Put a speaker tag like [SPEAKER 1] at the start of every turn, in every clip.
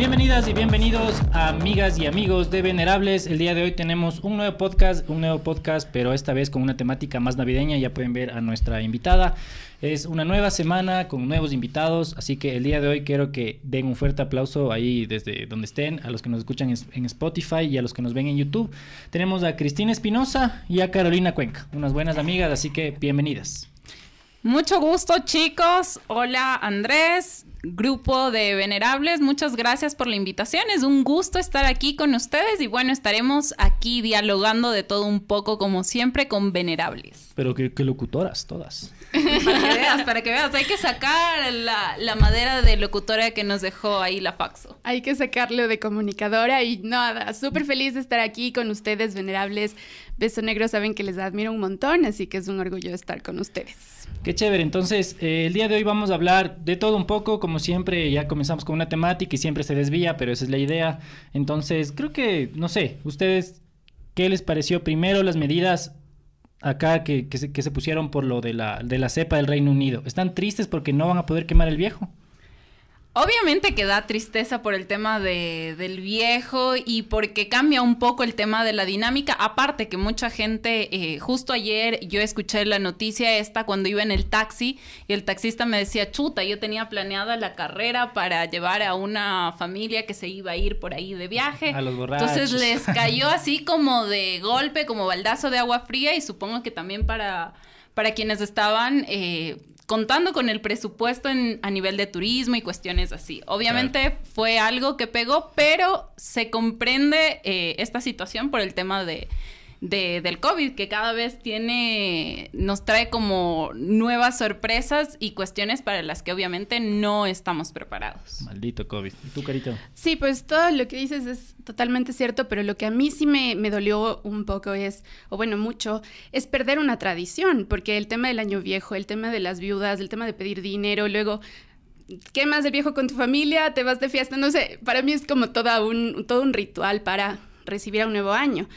[SPEAKER 1] Bienvenidas y bienvenidos amigas y amigos de Venerables. El día de hoy tenemos un nuevo podcast, un nuevo podcast, pero esta vez con una temática más navideña. Ya pueden ver a nuestra invitada. Es una nueva semana con nuevos invitados, así que el día de hoy quiero que den un fuerte aplauso ahí desde donde estén, a los que nos escuchan en Spotify y a los que nos ven en YouTube. Tenemos a Cristina Espinosa y a Carolina Cuenca, unas buenas amigas, así que bienvenidas.
[SPEAKER 2] Mucho gusto chicos, hola Andrés, grupo de venerables, muchas gracias por la invitación, es un gusto estar aquí con ustedes y bueno, estaremos aquí dialogando de todo un poco como siempre con venerables.
[SPEAKER 1] Pero qué, locutoras todas.
[SPEAKER 2] para que veas, para que veas, hay que sacar la, la, madera de locutora que nos dejó ahí la Faxo.
[SPEAKER 3] Hay que sacarlo de comunicadora y nada, súper feliz de estar aquí con ustedes venerables. Beso Negro saben que les admiro un montón, así que es un orgullo estar con ustedes.
[SPEAKER 1] Qué chévere, entonces eh, el día de hoy vamos a hablar de todo un poco, como siempre ya comenzamos con una temática y siempre se desvía, pero esa es la idea. Entonces creo que, no sé, ustedes, ¿qué les pareció primero las medidas acá que, se, que se pusieron por lo de la, de la cepa del Reino Unido? ¿Están tristes porque no van a poder quemar el viejo?
[SPEAKER 2] Obviamente que da tristeza por el tema de, del viejo y porque cambia un poco el tema de la dinámica. Aparte que mucha gente, eh, justo ayer yo escuché la noticia esta cuando iba en el taxi y el taxista me decía, chuta, yo tenía planeada la carrera para llevar a una familia que se iba a ir por ahí de viaje.
[SPEAKER 1] A los borrachos.
[SPEAKER 2] Entonces les cayó así como de golpe, como baldazo de agua fría y supongo que también para para quienes estaban eh, contando con el presupuesto a nivel de turismo y cuestiones así. Obviamente fue algo que pegó, pero se comprende eh, esta situación por el tema de de, del COVID, que cada vez tiene, nos trae como nuevas sorpresas y cuestiones para las que obviamente no estamos preparados.
[SPEAKER 1] Maldito COVID. ¿Y tú, Carito?
[SPEAKER 3] Sí, pues todo lo que dices es totalmente cierto, pero lo que a mí sí me, me dolió un poco es, o bueno, mucho, es perder una tradición, porque el tema del año viejo, el tema de las viudas, el tema de pedir dinero, luego quemas el viejo con tu familia, te vas de fiesta, no sé, para mí es como toda un, todo un ritual para recibir a un nuevo año.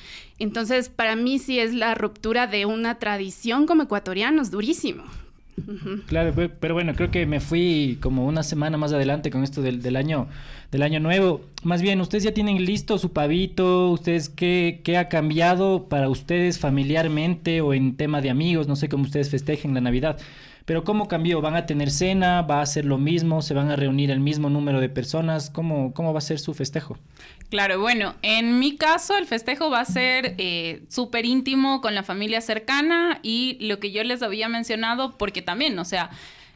[SPEAKER 3] Entonces, para mí sí es la ruptura de una tradición como ecuatorianos, durísimo.
[SPEAKER 1] Claro, pero bueno, creo que me fui como una semana más adelante con esto del, año del año nuevo. Más bien, ustedes ya tienen listo su pavito, ustedes qué, qué ha cambiado para ustedes familiarmente o en tema de amigos, no sé cómo ustedes festejen la Navidad. Pero ¿cómo cambió? ¿Van a tener cena? ¿Va a ser lo mismo? ¿Se van a reunir el mismo número de personas? ¿Cómo, cómo va a ser su festejo?
[SPEAKER 2] Claro, bueno, en mi caso el festejo va a ser eh, súper íntimo con la familia cercana y lo que yo les había mencionado, porque también, o sea,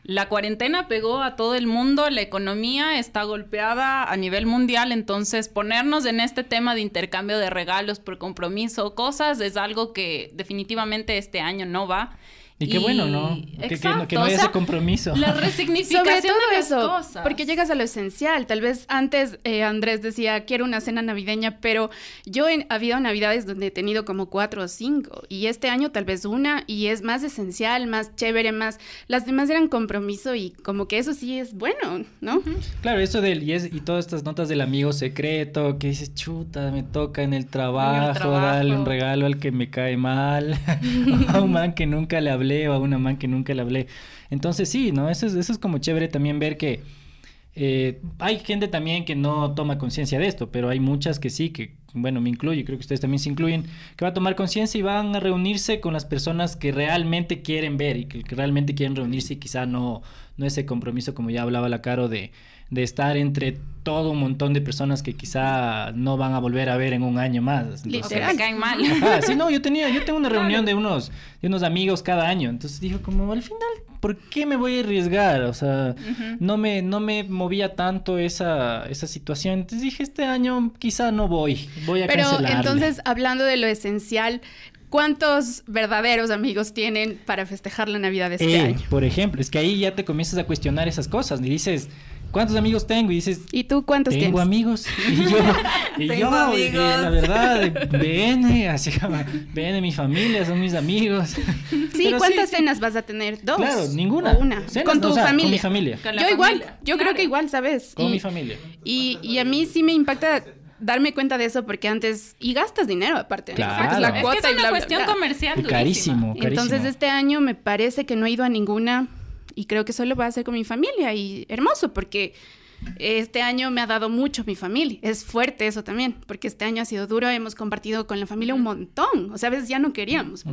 [SPEAKER 2] la cuarentena pegó a todo el mundo, la economía está golpeada a nivel mundial, entonces ponernos en este tema de intercambio de regalos por compromiso, cosas, es algo que definitivamente este año no va.
[SPEAKER 1] Y qué bueno, ¿no? Que, que, no, haya ese compromiso.
[SPEAKER 2] La resignificación Sobre todo de eso, cosas.
[SPEAKER 3] porque llegas a lo esencial. Tal vez antes eh, Andrés decía, quiero una cena navideña, pero yo he habido navidades donde he tenido como cuatro o cinco. Y este año tal vez una, y es más esencial, más chévere, más... Las demás eran compromiso y como que eso sí es bueno, ¿no?
[SPEAKER 1] Claro, eso del... Y, y todas estas notas del amigo secreto, que dices, chuta, me toca en el trabajo, trabajo. darle un regalo al que me cae mal, a un man que nunca le hablé o a una man que nunca le hablé. Entonces sí, ¿no? Eso es, eso es como chévere también ver que eh, hay gente también que no toma conciencia de esto, pero hay muchas que sí, que bueno, me incluyo, creo que ustedes también se incluyen, que va a tomar conciencia y van a reunirse con las personas que realmente quieren ver y que, que realmente quieren reunirse y quizá no, no ese compromiso como ya hablaba la Caro de de estar entre todo un montón de personas que quizá no van a volver a ver en un año más.
[SPEAKER 2] Literal, caen mal.
[SPEAKER 1] sí, no, yo tenía, yo tengo una reunión de unos, de unos amigos cada año. Entonces dijo como al final, ¿por qué me voy a arriesgar? O sea, no me, no me movía tanto esa, esa situación. Entonces dije, este año quizá no voy, voy a
[SPEAKER 3] Pero entonces, hablando de lo esencial, ¿Cuántos verdaderos amigos tienen para festejar la Navidad de este eh, año?
[SPEAKER 1] Por ejemplo, es que ahí ya te comienzas a cuestionar esas cosas. Y dices, ¿cuántos amigos tengo? Y dices,
[SPEAKER 3] ¿y tú cuántos
[SPEAKER 1] tengo
[SPEAKER 3] tienes?
[SPEAKER 1] amigos. Y yo, y yo amigos. la verdad, BN, así como, BN, mi familia, son mis amigos.
[SPEAKER 3] Sí, ¿cuántas cenas vas a tener? ¿Dos?
[SPEAKER 1] Claro, ninguna.
[SPEAKER 3] O una. con tu familia. Con
[SPEAKER 1] mi familia.
[SPEAKER 3] yo igual, yo creo que igual, ¿sabes?
[SPEAKER 1] Con mi familia.
[SPEAKER 3] Y, y a mí sí me impacta darme cuenta de eso porque antes y gastas dinero aparte
[SPEAKER 1] claro.
[SPEAKER 2] es, la cuota es, que es una cuestión comercial
[SPEAKER 1] carísimo,
[SPEAKER 3] carísimo entonces este año me parece que no he ido a ninguna y creo que solo va a ser con mi familia y hermoso porque Este año me ha dado mucho mi familia. Es fuerte eso también, porque este año ha sido duro. Hemos compartido con la familia un montón. O sea, a veces ya no queríamos.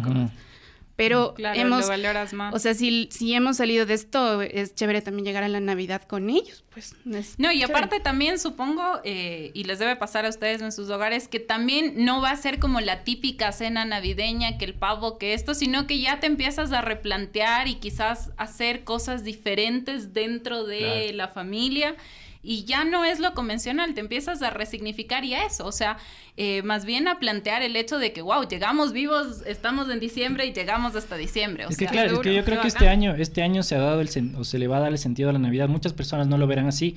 [SPEAKER 3] Pero hemos,
[SPEAKER 2] valoras más.
[SPEAKER 3] o sea, si, si hemos salido de esto, es chévere también llegar a la Navidad con ellos, pues.
[SPEAKER 2] no, y aparte también supongo, eh, y les debe pasar a ustedes en sus hogares, que también no va a ser como la típica cena navideña, que el pavo, que esto, sino que ya te empiezas a replantear y quizás hacer cosas diferentes dentro de la familia y ya no es lo convencional, te empiezas a resignificar y a eso, o sea, eh, más bien a plantear el hecho de que, wow, llegamos vivos, estamos en diciembre y llegamos hasta diciembre. O
[SPEAKER 1] es que claro, es que yo creo que este año, este año se ha dado el o se le va a dar el sentido a la Navidad, muchas personas no lo verán así,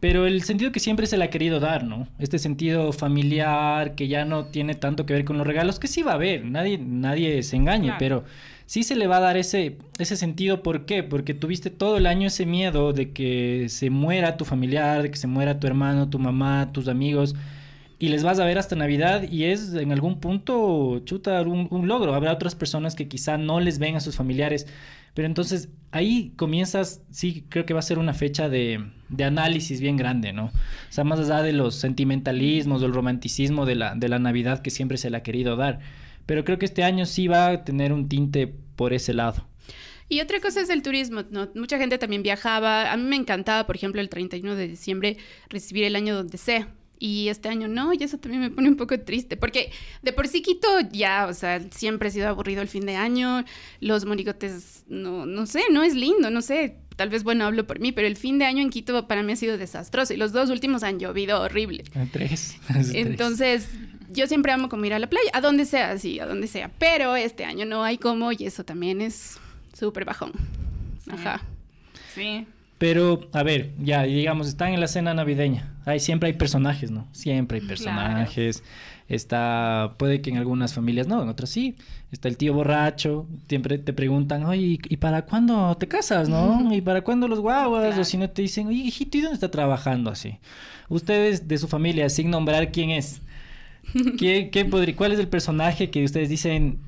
[SPEAKER 1] pero el sentido que siempre se le ha querido dar, ¿no? Este sentido familiar que ya no tiene tanto que ver con los regalos, que sí va a haber, nadie, nadie se engañe, pero sí se le va a dar ese, ese sentido. ¿Por qué? Porque tuviste todo el año ese miedo de que se muera tu familiar, de que se muera tu hermano, tu mamá, tus amigos. Y les vas a ver hasta Navidad y es en algún punto, chuta, un, un logro. Habrá otras personas que quizá no les ven a sus familiares. Pero entonces ahí comienzas, sí, creo que va a ser una fecha de, de, análisis bien grande, ¿no? O sea, más allá de los sentimentalismos, del romanticismo de la, de la Navidad que siempre se le ha querido dar pero creo que este año sí va a tener un tinte por ese lado.
[SPEAKER 3] Y otra cosa es el turismo, ¿no? Mucha gente también viajaba. A mí me encantaba, por ejemplo, el 31 de diciembre recibir el año donde sea. Y este año no, y eso también me pone un poco triste, porque de por sí Quito ya, o sea, siempre ha sido aburrido el fin de año, los monigotes, no, no sé, no es lindo, no sé, tal vez, bueno, hablo por mí, pero el fin de año en Quito para mí ha sido desastroso, y los dos últimos han llovido horrible.
[SPEAKER 1] Tres.
[SPEAKER 3] Entonces, yo siempre amo como ir a la playa, a donde sea, sí, a donde sea. Pero este año no hay como y eso también es súper bajón. Ajá.
[SPEAKER 2] Sí.
[SPEAKER 1] Pero, a ver, ya, digamos, están en la cena navideña. Hay, siempre hay personajes, ¿no? Siempre hay personajes. Está, puede que en algunas familias no, en otras sí. Está el tío borracho. Siempre te preguntan, oye, ¿y para cuándo te casas, no? ¿Y para cuándo los guaguas? O si no te dicen, oye, hijito, ¿y dónde está trabajando así? Ustedes de su familia, sin nombrar quién es, ¿Qué, qué podría, ¿Cuál es el personaje que ustedes dicen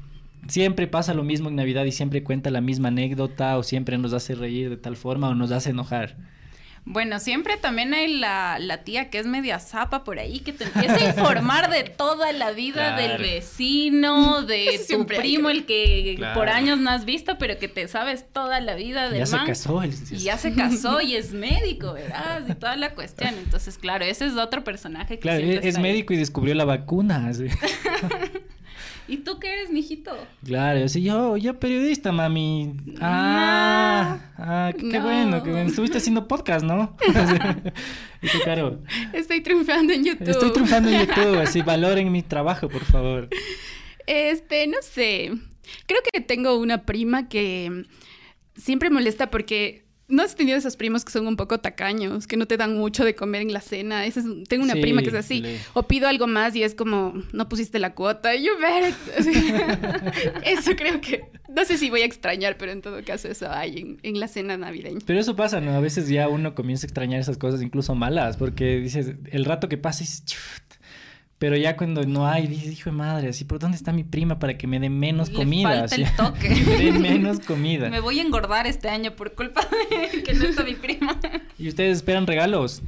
[SPEAKER 1] siempre pasa lo mismo en Navidad y siempre cuenta la misma anécdota o siempre nos hace reír de tal forma o nos hace enojar?
[SPEAKER 2] Bueno, siempre también hay la, tía que es media zapa por ahí, que te empieza a informar de toda la vida del vecino, de tu primo, el que por años no has visto, pero que te sabes toda la vida del
[SPEAKER 1] ya
[SPEAKER 2] se
[SPEAKER 1] casó.
[SPEAKER 2] Y ya se casó y es médico, ¿verdad? Y toda la cuestión. Entonces, claro, ese es otro personaje que
[SPEAKER 1] Claro, es, médico y descubrió la vacuna.
[SPEAKER 2] ¿Y tú qué eres, mijito?
[SPEAKER 1] Claro, yo sí, yo, yo periodista, mami. Ah, ah qué, bueno, que estuviste haciendo podcast, ¿no? y tú, Caro.
[SPEAKER 3] Estoy triunfando en YouTube.
[SPEAKER 1] Estoy triunfando en YouTube, así valoren mi trabajo, por favor.
[SPEAKER 3] Este, no sé. Creo que tengo una prima que siempre molesta porque ¿No has tenido esos primos que son un poco tacaños, que no te dan mucho de comer en la cena? tengo una prima que es así. O pido algo más y es como, no pusiste la cuota. Y yo, ver. eso creo que. No sé si voy a extrañar, pero en todo caso eso hay en, la cena navideña.
[SPEAKER 1] Pero eso pasa, ¿no? A veces ya uno comienza a extrañar esas cosas, incluso malas, porque dices, el rato que pasa, dices, pero ya cuando no hay, dices, hijo de madre, así, ¿por dónde está mi prima para que me dé menos comida?
[SPEAKER 2] Falta el toque.
[SPEAKER 1] me dé menos comida.
[SPEAKER 2] Me voy a engordar este año por culpa de que no está mi prima.
[SPEAKER 1] ¿Y ustedes esperan regalos?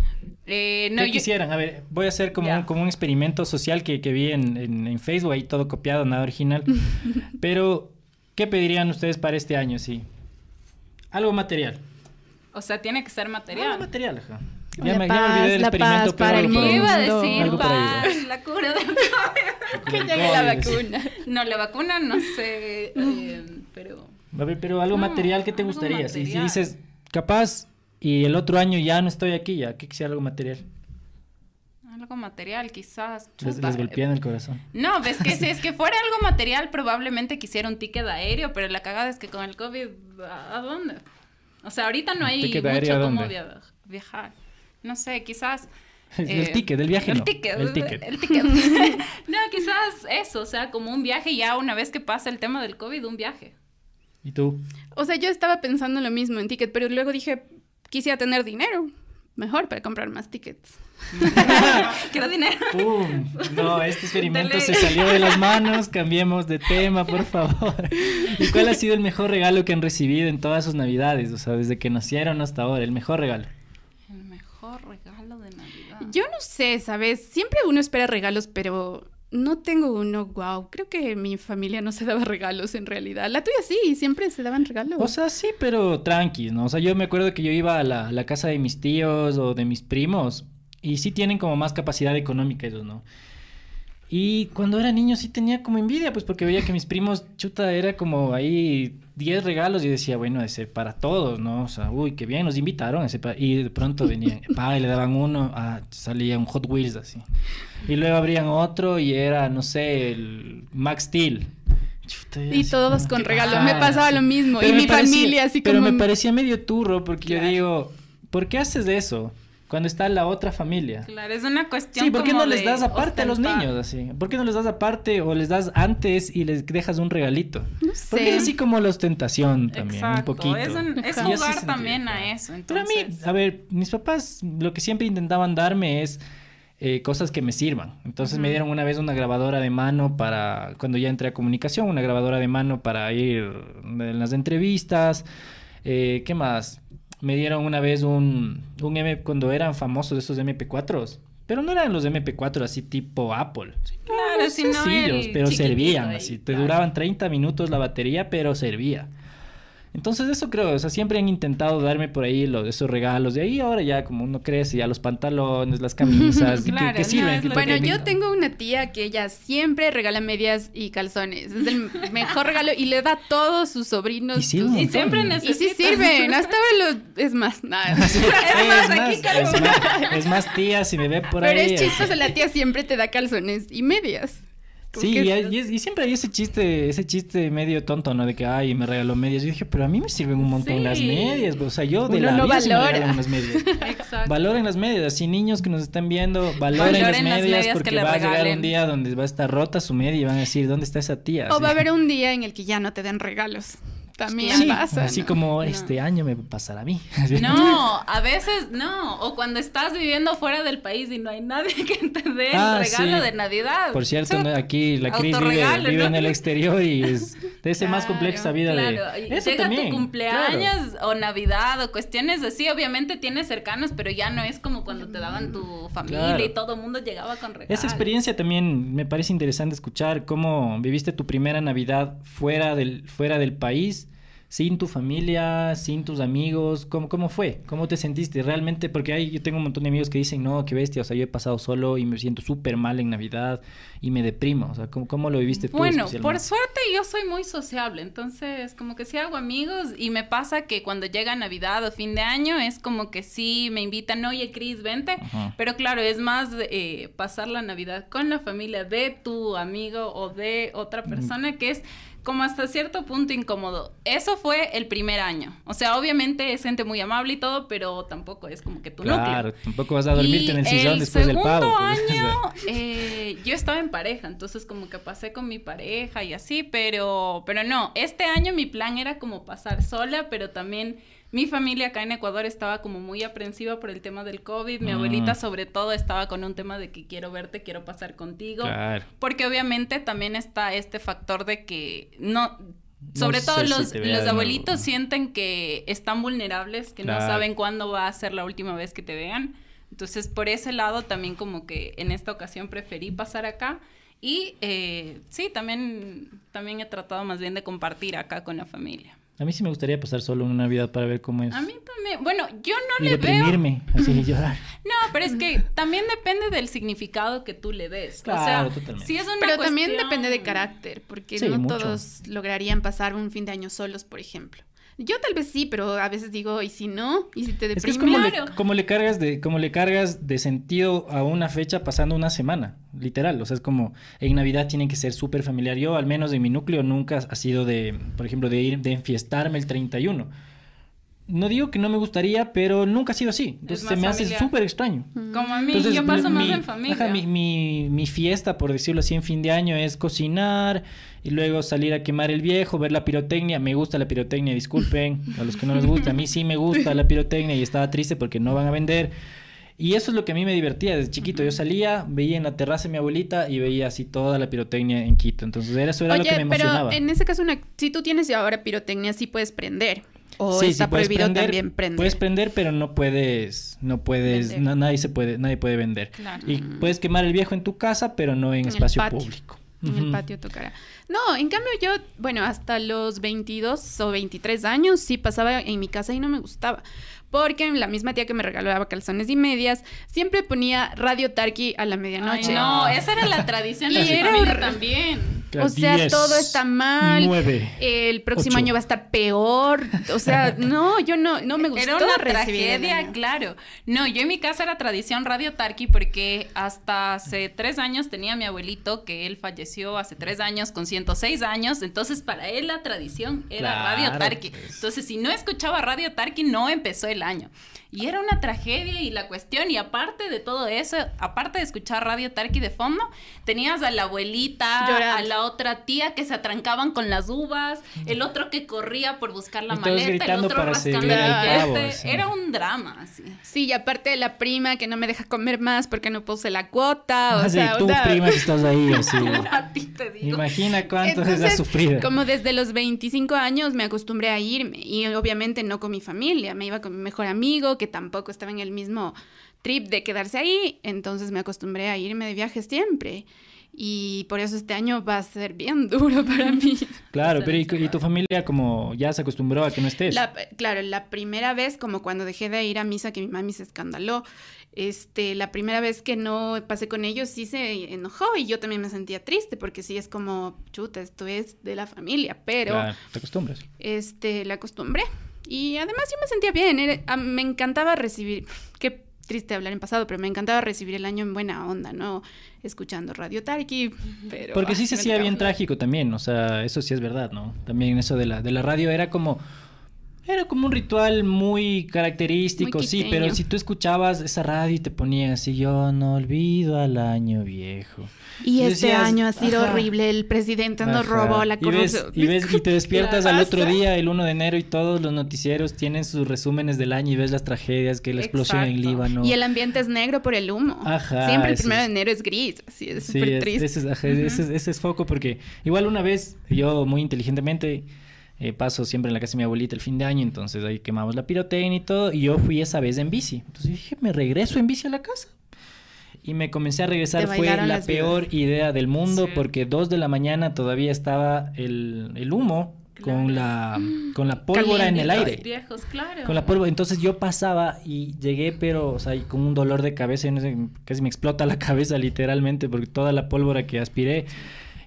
[SPEAKER 2] Eh, no,
[SPEAKER 1] ¿Qué quisieran? A ver, voy a hacer como, un, como un experimento social que, que vi en, en, Facebook, ahí todo copiado, nada original. Pero, ¿qué pedirían ustedes para este año, sí? Algo material.
[SPEAKER 2] O sea, tiene que ser material. Algo
[SPEAKER 1] material, ajá. Ya, me, ya olvidé del experimento, pero
[SPEAKER 2] el iba a decir paz, la cura del COVID.
[SPEAKER 3] que llegue la vacuna.
[SPEAKER 2] No, la vacuna no sé, eh, pero...
[SPEAKER 1] A ver, pero algo material, ¿qué te gustaría? Si, si, dices, capaz, y el otro año ya no estoy aquí, ya, ¿qué quisiera algo material?
[SPEAKER 2] Algo material, quizás.
[SPEAKER 1] Les, les golpean el corazón.
[SPEAKER 2] No, ves que si es que fuera algo material, probablemente quisiera un ticket aéreo, pero la cagada es que con el COVID, ¿a dónde? O sea, ahorita no hay mucho cómo viajar no sé, quizás...
[SPEAKER 1] el eh, ticket, del viaje
[SPEAKER 2] el
[SPEAKER 1] no.
[SPEAKER 2] Ticket,
[SPEAKER 1] el ticket.
[SPEAKER 2] El ticket. no, quizás eso, o sea, como un viaje ya una vez que pasa el tema del COVID, un viaje.
[SPEAKER 1] ¿Y tú?
[SPEAKER 3] O sea, yo estaba pensando lo mismo en ticket, pero luego dije, quisiera tener dinero. Mejor para comprar más tickets.
[SPEAKER 2] Quiero dinero.
[SPEAKER 1] ¡Pum! No, este experimento se salió de las manos. Cambiemos de tema, por favor. ¿Y cuál ha sido el mejor regalo que han recibido en todas sus navidades? O sea, desde que nacieron hasta ahora, el mejor regalo
[SPEAKER 3] Yo no sé, ¿sabes? Siempre uno espera regalos, pero no tengo uno, wow. Creo que mi familia no se daba regalos en realidad. La tuya sí, siempre se daban regalos.
[SPEAKER 1] O sea, sí, pero tranqui, ¿no? O sea, yo me acuerdo que yo iba a la, la casa de mis tíos o de mis primos y sí tienen como más capacidad económica ellos, ¿no? Y cuando era niño sí tenía como envidia, pues porque veía que mis primos, chuta, era como ahí 10 regalos y decía, bueno, ese para todos, ¿no? O sea, uy, qué bien, nos invitaron. Ese y de pronto venían, pa, y le daban uno, ah, salía un Hot Wheels así. Y luego abrían otro y era, no sé, el Max Steel.
[SPEAKER 3] y todos con regalos. me pasaba lo mismo. y mi familia así
[SPEAKER 1] como... Pero me parecía medio turro porque yo digo, ¿por qué haces eso? Cuando está la otra familia.
[SPEAKER 2] Claro, es una cuestión.
[SPEAKER 1] Sí, ¿por qué no les das aparte a los niños así? ¿Por qué no les das aparte o les das antes y les dejas un regalito? No sé. Porque es así como la ostentación también, un poquito.
[SPEAKER 2] Es, un, es jugar también a eso. Pero
[SPEAKER 1] a mí, a ver, mis papás lo que siempre intentaban darme es eh, cosas que me sirvan. Entonces me dieron una vez una grabadora de mano para, cuando ya entré a comunicación, una grabadora de mano para ir en las entrevistas. Eh, ¿Qué más? Me dieron una vez un, un M cuando eran famosos esos MP4s. Pero no eran los MP4 así tipo Apple.
[SPEAKER 2] Claro, sencillos,
[SPEAKER 1] pero servían así. Te duraban 30 minutos la batería, pero servía. Entonces eso creo, o sea, siempre han intentado darme por ahí los, esos regalos. De ahí ahora ya como uno crece, ya los pantalones, las camisas, que, sirven.
[SPEAKER 3] bueno, yo tengo una tía que ella siempre regala medias y calzones. Es el mejor regalo y le da a todos sus sobrinos.
[SPEAKER 1] Y, siempre
[SPEAKER 3] necesita. Y sí sirven, hasta los... Es más, nada.
[SPEAKER 1] es, más, aquí, es, más, es más tía, si me ve por
[SPEAKER 3] ahí.
[SPEAKER 1] Pero
[SPEAKER 3] es chistoso, la tía siempre te da calzones y medias.
[SPEAKER 1] Sí, y, siempre hay ese chiste, ese chiste medio tonto, ¿no? De que, ay, me regaló medias. Yo dije, pero a mí me sirven un montón las medias. O sea, yo de la vida me regalan las medias. Exacto. Valoren las medias. Así niños que nos están viendo, valoren, las, medias porque va a llegar un día donde va a estar rota su media y van a decir, ¿dónde está esa tía?
[SPEAKER 3] O va a haber un día en el que ya no te den regalos. También pasa.
[SPEAKER 1] Así como este año me pasará a mí.
[SPEAKER 2] No, a veces no. O cuando estás viviendo fuera del país y no hay nadie que te dé el ah, regalo de Navidad.
[SPEAKER 1] Por cierto, aquí la Cris vive, en el exterior y es de ser más compleja vida claro. de. Eso
[SPEAKER 2] Llega
[SPEAKER 1] también,
[SPEAKER 2] tu cumpleaños o Navidad o cuestiones así, obviamente tienes cercanos, pero ya no es como cuando te daban tu familia y todo el mundo llegaba con regalos.
[SPEAKER 1] Esa experiencia también me parece interesante escuchar cómo viviste tu primera Navidad fuera del, fuera del país sin tu familia, sin tus amigos? ¿Cómo, cómo fue? ¿Cómo te sentiste realmente? Porque hay, yo tengo un montón de amigos que dicen, no, qué bestia, o sea, yo he pasado solo y me siento súper mal en Navidad y me deprimo. O sea, ¿cómo, cómo lo viviste tú?
[SPEAKER 2] Bueno, por suerte yo soy muy sociable, entonces como que sí hago amigos y me pasa que cuando llega Navidad o fin de año es como que sí me invitan, oye, Cris, vente. Pero claro, es más eh, pasar la Navidad con la familia de tu amigo o de otra persona que es como hasta cierto punto incómodo. Eso fue el primer año. O sea, obviamente es gente muy amable y todo, pero tampoco es como que tu claro,
[SPEAKER 1] tampoco vas a dormirte en el sillón después del pavo.
[SPEAKER 2] El pues. segundo año, eh, yo estaba en pareja, entonces como que pasé con mi pareja y así, pero, pero no, este año mi plan era como pasar sola, pero también mi familia acá en Ecuador estaba como muy aprensiva por el tema del COVID. Mi abuelita mm. sobre todo estaba con un tema de que quiero verte, quiero pasar contigo. Porque obviamente también está este factor de que no... Sobre todo los, los abuelitos sienten que están vulnerables, que no saben cuándo va a ser la última vez que te vean. Entonces, por ese lado, también como que en esta ocasión preferí pasar acá. Y eh, sí, también, también he tratado más bien de compartir acá con la familia.
[SPEAKER 1] A mí sí me gustaría pasar solo una Navidad para ver cómo es.
[SPEAKER 2] A mí también. Bueno, yo no
[SPEAKER 1] y
[SPEAKER 2] le
[SPEAKER 1] deprimirme, así llorar.
[SPEAKER 2] No, pero es que también depende del significado que tú le des. Claro, o sea, totalmente. Si es una
[SPEAKER 3] pero también depende de carácter, porque no todos lograrían pasar un fin de año solos, por ejemplo. Yo tal vez sí, pero a veces digo, ¿y si no? ¿Y si te deprimes? Es,
[SPEAKER 1] como, le, cargas de, como le cargas de sentido a una fecha pasando una semana, literal. O sea, es como en Navidad tiene que ser súper familiar. Yo, al menos en mi núcleo, nunca ha sido de, por ejemplo, de ir, de enfiestarme el 31 no digo que no me gustaría, pero nunca ha sido así. Entonces se me hace súper extraño.
[SPEAKER 2] Como a mí, yo paso más en familia.
[SPEAKER 1] mi, mi, fiesta, por decirlo así, en fin de año es cocinar y luego salir a quemar el viejo, ver la pirotecnia. Me gusta la pirotecnia, disculpen a los que no les gusta. A mí sí me gusta la pirotecnia y estaba triste porque no van a vender. Y eso es lo que a mí me divertía desde chiquito. Yo salía, veía en la terraza de mi abuelita y veía así toda la pirotecnia en Quito. Entonces eso era lo que me emocionaba.
[SPEAKER 3] Pero en ese caso, si tú tienes ahora pirotecnia, sí puedes prender. o está prohibido también prender.
[SPEAKER 1] Puedes prender, pero no puedes, no puedes, nadie se puede, nadie puede vender. Y puedes quemar el viejo en tu casa, pero no en, espacio público.
[SPEAKER 3] En el patio tocará. No, en cambio yo, bueno, hasta los 22 o 23 años sí pasaba en mi casa y no me gustaba. Porque la misma tía que me regalaba calzones y medias siempre ponía Radio Tarki a la medianoche.
[SPEAKER 2] no, esa era la tradición y era también.
[SPEAKER 3] O sea, todo está mal. el próximo año va a estar peor. O sea, no, yo no, no me gustó.
[SPEAKER 2] Era una tragedia, claro. No, yo en mi casa era tradición Radio Tarki porque hasta hace tres años tenía mi abuelito que él falleció hace tres años con 106 años. Entonces, para él la tradición era Radio Tarki. Pues. Entonces, si no escuchaba Radio Tarki, no empezó el año. Y era una tragedia y la cuestión, y aparte de todo eso, aparte de escuchar Radio Tarki de fondo, tenías a la abuelita, a la otra tía que se atrancaban con las uvas, el otro que corría por buscar la maleta, el otro rascando el Era un drama, así.
[SPEAKER 3] Sí, y aparte de la prima que no me deja comer más porque no puse la cuota, o ah, sea...
[SPEAKER 1] tú, prima, que estás ahí, así. a ti te digo. Imagina cuánto has sufrido.
[SPEAKER 3] Como desde los 25 años me acostumbré a irme, y obviamente no con mi familia, me iba con mi mejor amigo, que tampoco estaba en el mismo trip de quedarse ahí, entonces me acostumbré a irme de viaje siempre. Y por eso este año va a ser bien duro para mí.
[SPEAKER 1] Claro, pero ¿y, tu familia como ya se acostumbró a que no estés?
[SPEAKER 3] claro, la primera vez, como cuando dejé de ir a misa, que mi mami se escandaló, este, la primera vez que no pasé con ellos sí se enojó y yo también me sentía triste porque sí es como, chuta, esto es de la familia, pero...
[SPEAKER 1] te acostumbras.
[SPEAKER 3] Este, la acostumbré. Y además yo me sentía bien, me encantaba recibir, qué triste hablar en pasado, pero me encantaba recibir el año en buena onda, ¿no? Escuchando Radio Tarki, pero...
[SPEAKER 1] Porque sí se hacía bien trágico también, o sea, eso sí es verdad, ¿no? También eso de la, de la radio era como... Era como un ritual muy característico, sí, pero si tú escuchabas esa radio y te ponías así, yo no olvido al año viejo.
[SPEAKER 3] Y este año ha sido horrible, el presidente nos robó la
[SPEAKER 1] corrupción. Y, ves, y, te despiertas al otro día, el 1 de enero, y todos los noticieros tienen sus resúmenes del año y ves las tragedias, que la explosión en Líbano.
[SPEAKER 3] Y el ambiente es negro por el humo. Ajá. Siempre el primero de enero es gris, así es súper triste.
[SPEAKER 1] Ese es, foco, porque igual una vez yo muy inteligentemente... Eh, paso siempre en la casa de mi abuelita el fin de año, entonces ahí quemamos la pirotecnia y todo, y yo fui esa vez en bici. Entonces dije, me regreso en bici a la casa y me comencé a regresar. Fue la peor idea del mundo porque dos de la mañana todavía estaba el, el humo con la con la pólvora en el aire.
[SPEAKER 2] Viejos, claro.
[SPEAKER 1] Con la pólvora. Entonces yo pasaba y llegué, pero, o sea, con un dolor de cabeza, casi me explota la cabeza literalmente, porque toda la pólvora que aspiré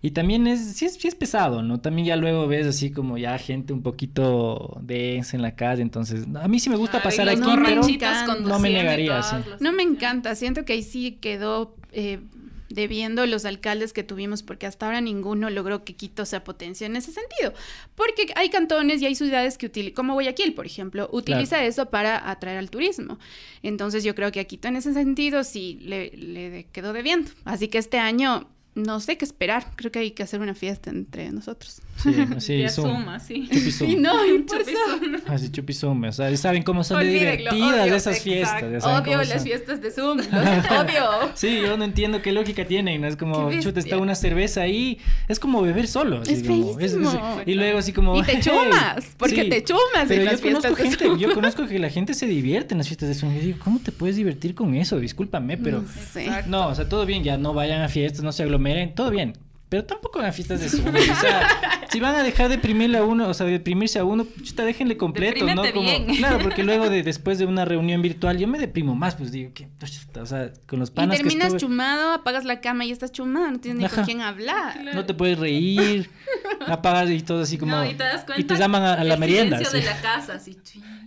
[SPEAKER 1] y también es, sí es, sí es pesado, ¿no? También ya luego ves así como ya gente un poquito densa en la calle, entonces a mí sí me gusta pasar aquí, pero no me negaría, sí.
[SPEAKER 3] No me encanta, siento que ahí sí quedó eh, debiendo los alcaldes que tuvimos, porque hasta ahora ninguno logró que Quito sea potencia en ese sentido. Porque hay cantones y hay ciudades que utilizan, como Guayaquil, por ejemplo, utiliza eso para atraer al turismo. Entonces yo creo que a Quito en ese sentido sí le, le quedó debiendo. Así que este año no sé qué esperar. Creo que hay que hacer una fiesta entre nosotros.
[SPEAKER 1] Sí, sí, suma,
[SPEAKER 2] sí.
[SPEAKER 3] Y no,
[SPEAKER 1] Así chupizum. O sea, saben cómo son divertidas esas fiestas.
[SPEAKER 3] Odio las fiestas de Zoom. Los odio.
[SPEAKER 1] Sí, yo no entiendo qué lógica tienen. Es como, chuta, está una cerveza ahí. Es como beber solo.
[SPEAKER 3] es, como,
[SPEAKER 1] Y luego así como...
[SPEAKER 3] Y te chumas. Porque te chumas en las fiestas
[SPEAKER 1] conozco gente, Yo conozco que la gente se divierte en las fiestas de Zoom. Y digo, ¿cómo te puedes divertir con eso? Discúlpame, pero... No, no, o sea, todo bien. Ya no vayan a fiestas, no se aglomeren. Todo bien pero tampoco en fiestas de Zoom. o sea, si van a dejar de deprimirle a uno, o sea, de deprimirse a uno, chuta, déjenle completo, ¿no? Como, claro, porque luego de después de una reunión virtual yo me deprimo más, pues digo que, o sea, con los panas
[SPEAKER 3] Y terminas chumado, apagas la cama y estás chumado, no tienes ni con quién hablar.
[SPEAKER 1] No te puedes reír, apagas y todo así como...
[SPEAKER 2] No, y te das cuenta.
[SPEAKER 1] Y te llaman a, la merienda.
[SPEAKER 2] de la casa, así.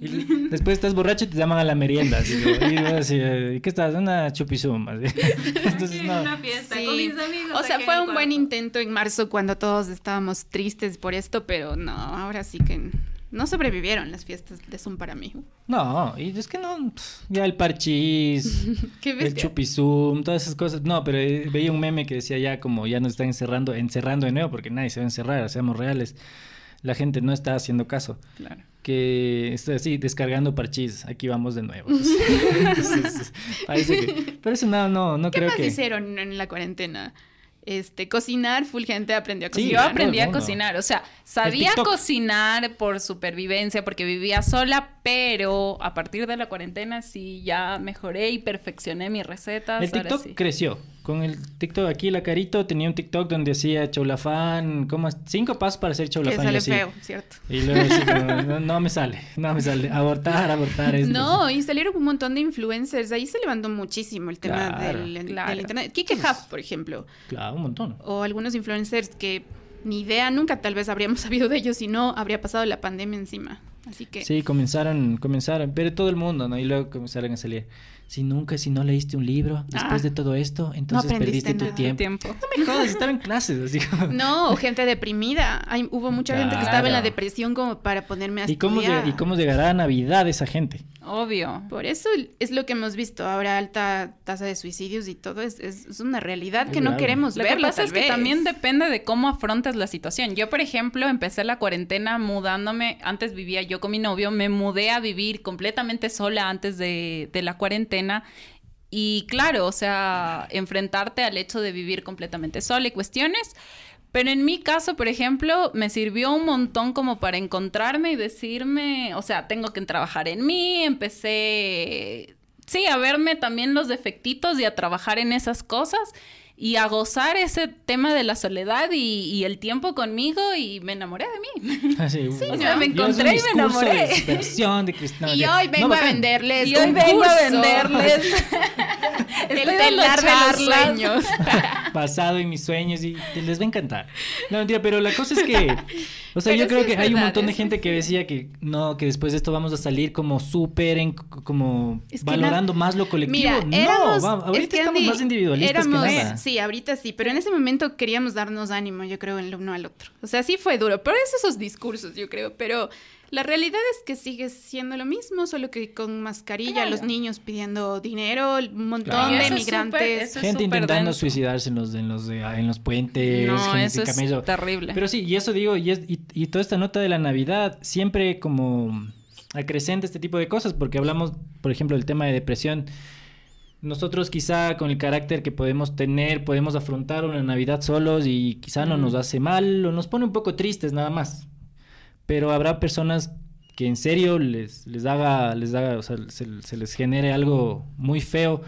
[SPEAKER 1] Y después estás borracho y te llaman a la merienda. Así, y así, ¿qué estás? Una chupizuma.
[SPEAKER 2] Entonces, no. Una fiesta con mis amigos.
[SPEAKER 3] O sea, fue un buen intento en marzo cuando todos estábamos tristes por esto, pero no, ahora sí que no sobrevivieron las fiestas de Zoom para mí.
[SPEAKER 1] No, y es que no, ya el parchís, el chupizum, todas esas cosas. No, pero eh, veía un meme que decía ya como ya nos están encerrando, encerrando de nuevo, porque nadie se va a encerrar, seamos reales. La gente no está haciendo caso.
[SPEAKER 3] Claro.
[SPEAKER 1] Que está así, descargando parchís. Aquí vamos de nuevo. parece que. Pero eso no, no, no
[SPEAKER 3] ¿Qué
[SPEAKER 1] creo
[SPEAKER 3] más
[SPEAKER 1] que.
[SPEAKER 3] hicieron en la cuarentena? Este, cocinar, full gente aprendió a cocinar.
[SPEAKER 2] yo aprendí a cocinar, o sea, sabía cocinar por supervivencia porque vivía sola, pero a partir de la cuarentena sí ya mejoré y perfeccioné mis recetas.
[SPEAKER 1] El TikTok creció. Con el TikTok aquí, la carito tenía un TikTok donde hacía choulafán, como cinco pasos para hacer choulafán.
[SPEAKER 3] Que sale feo, ¿cierto?
[SPEAKER 1] Y luego no, me sale, no me sale. Abortar, abortar. Esto.
[SPEAKER 3] No, y salieron un montón de influencers. Ahí se levantó muchísimo el tema del, internet. Kike Huff, por ejemplo.
[SPEAKER 1] Claro, un montón.
[SPEAKER 3] O algunos influencers que ni idea, nunca tal vez habríamos sabido de ellos si no habría pasado la pandemia encima. Así que...
[SPEAKER 1] Sí, comenzaron, comenzaron, pero todo el mundo, ¿no? Y luego comenzaron a salir si nunca, si no leíste un libro después de ah. todo esto, entonces perdiste tu tiempo. No me jodas, estaba en clases. Así
[SPEAKER 3] No, gente deprimida. Hay, hubo mucha gente que estaba en la depresión como para ponerme a
[SPEAKER 1] ¿Y cómo, ¿Y cómo llegará a Navidad esa gente?
[SPEAKER 2] Obvio.
[SPEAKER 3] Por eso es lo que hemos visto ahora, alta tasa de suicidios y todo, es, es, una realidad que no queremos ver. Lo que pasa es que
[SPEAKER 2] también depende de cómo afrontas la situación. Yo, por ejemplo, empecé la cuarentena mudándome, antes vivía yo con mi novio, me mudé a vivir completamente sola antes de, de la cuarentena y claro, o sea, enfrentarte al hecho de vivir completamente sola y cuestiones. Pero en mi caso, por ejemplo, me sirvió un montón como para encontrarme y decirme, o sea, tengo que trabajar en mí, empecé, sí, a verme también los defectitos y a trabajar en esas cosas y a gozar ese tema de la soledad y, el tiempo conmigo y me enamoré de mí.
[SPEAKER 1] Ah, sí,
[SPEAKER 2] o sea, me encontré y me enamoré.
[SPEAKER 1] De
[SPEAKER 3] y hoy vengo a venderles
[SPEAKER 2] Y hoy vengo a venderles
[SPEAKER 3] el telar de los sueños.
[SPEAKER 1] Basado en mis sueños y les va a encantar. No, mentira, pero la cosa es que o sea, yo creo que hay un montón de gente que decía que no, que después de esto vamos a salir como súper, como valorando más lo colectivo. no, ahorita estamos más individualistas que nada.
[SPEAKER 3] Sí, ahorita sí, pero en ese momento queríamos darnos ánimo, yo creo, el uno al otro. O sea, sí fue duro, pero es esos discursos, yo creo, pero la realidad es que sigue siendo lo mismo, solo que con mascarilla, los niños pidiendo dinero, un montón de migrantes.
[SPEAKER 1] gente intentando suicidarse en los, en los, en los puentes,
[SPEAKER 2] no, eso es terrible.
[SPEAKER 1] Pero sí, y eso digo, y, y, y toda esta nota de la Navidad siempre como acrecenta este tipo de cosas, porque hablamos, por ejemplo, del tema de depresión. Nosotros quizá con el carácter que podemos tener, podemos afrontar una Navidad solos y quizá no nos hace mal o nos pone un poco tristes nada más pero habrá personas que en serio les, les haga, les haga, o sea, se, les genere algo muy feo.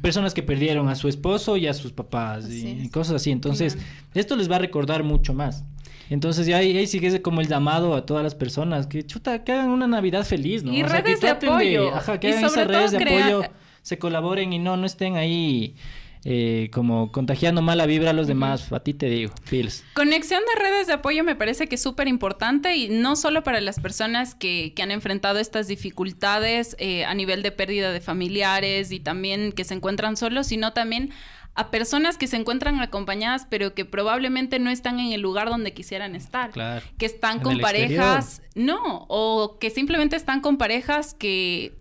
[SPEAKER 1] Personas que perdieron a su esposo y a sus papás y, cosas así. Entonces, esto les va a recordar mucho más. Entonces, ya ahí, ahí sigue como el llamado a todas las personas que, chuta, que hagan una Navidad feliz, ¿no?
[SPEAKER 2] Y redes de apoyo.
[SPEAKER 1] ajá, que hagan esas redes de apoyo, se colaboren y no, no estén ahí eh, como contagiando mala vibra a los demás. A ti te digo, Pils.
[SPEAKER 2] Conexión de redes de apoyo me parece que es súper importante y no solo para las personas que, han enfrentado estas dificultades eh, a nivel de pérdida de familiares y también que se encuentran solos, sino también a personas que se encuentran acompañadas pero que probablemente no están en el lugar donde quisieran estar. Que están con parejas, no, o que simplemente están con parejas que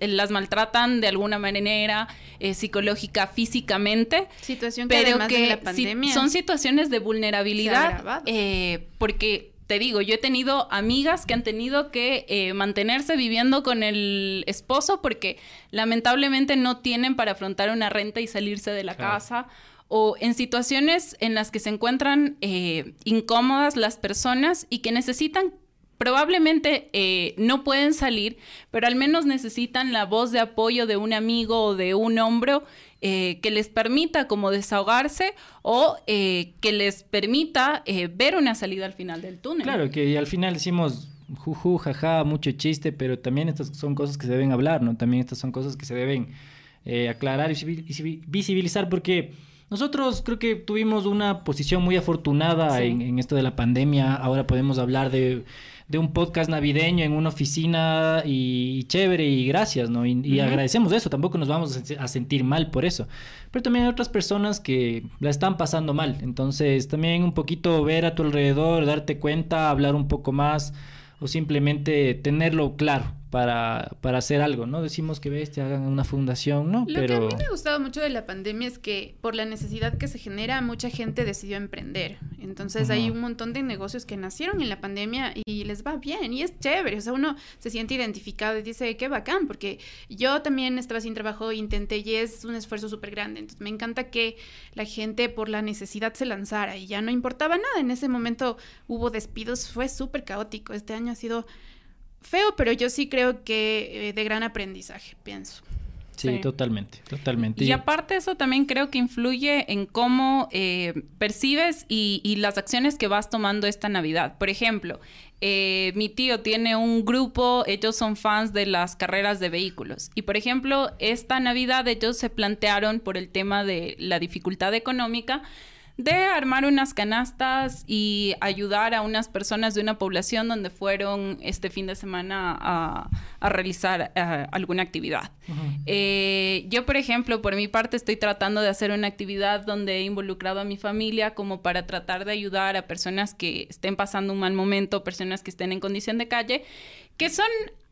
[SPEAKER 2] eh, las maltratan de alguna manera eh, psicológica, físicamente.
[SPEAKER 3] Situación que pero que la pandemia
[SPEAKER 2] son situaciones de vulnerabilidad eh, porque te digo, yo he tenido amigas que han tenido que mantenerse viviendo con el esposo porque lamentablemente no tienen para afrontar una renta y salirse de la casa. O en situaciones en las que se encuentran incómodas las personas y que necesitan probablemente eh, no pueden salir, pero al menos necesitan la voz de apoyo de un amigo o de un hombro eh, que les permita como desahogarse o eh, que les permita ver una salida al final del túnel.
[SPEAKER 1] Claro, que al final decimos juju, jaja, mucho chiste, pero también estas son cosas que se deben hablar, ¿no? También estas son cosas que se deben aclarar y visibilizar porque... Nosotros creo que tuvimos una posición muy afortunada en, en, esto de la pandemia. Ahora podemos hablar de de un podcast navideño en una oficina y, chévere y gracias, ¿no? Y, agradecemos eso, tampoco nos vamos a sentir mal por eso. Pero también hay otras personas que la están pasando mal, entonces también un poquito ver a tu alrededor, darte cuenta, hablar un poco más o simplemente tenerlo claro para, para hacer algo, ¿no? Decimos que ves, te hagan una fundación, ¿no?
[SPEAKER 3] Lo que a mí me ha gustado mucho de la pandemia es que por la necesidad que se genera, mucha gente decidió emprender. Entonces hay un montón de negocios que nacieron en la pandemia y les va bien y es chévere. O sea, uno se siente identificado y dice, qué bacán, porque yo también estaba sin trabajo, intenté y es un esfuerzo súper grande. Entonces me encanta que la gente por la necesidad se lanzara y ya no importaba nada. En ese momento hubo despidos, fue súper caótico. Este año ha sido feo, pero yo sí creo que eh, de gran aprendizaje, pienso.
[SPEAKER 1] Sí, totalmente, totalmente.
[SPEAKER 2] Y aparte eso también creo que influye en cómo eh, percibes y, las acciones que vas tomando esta Navidad. Por ejemplo, eh, mi tío tiene un grupo, ellos son fans de las carreras de vehículos. Y por ejemplo, esta Navidad ellos se plantearon por el tema de la dificultad económica de armar unas canastas y ayudar a unas personas de una población donde fueron este fin de semana a, realizar eh, alguna actividad. Eh, yo, por ejemplo, por mi parte estoy tratando de hacer una actividad donde he involucrado a mi familia como para tratar de ayudar a personas que estén pasando un mal momento, personas que estén en condición de calle, que son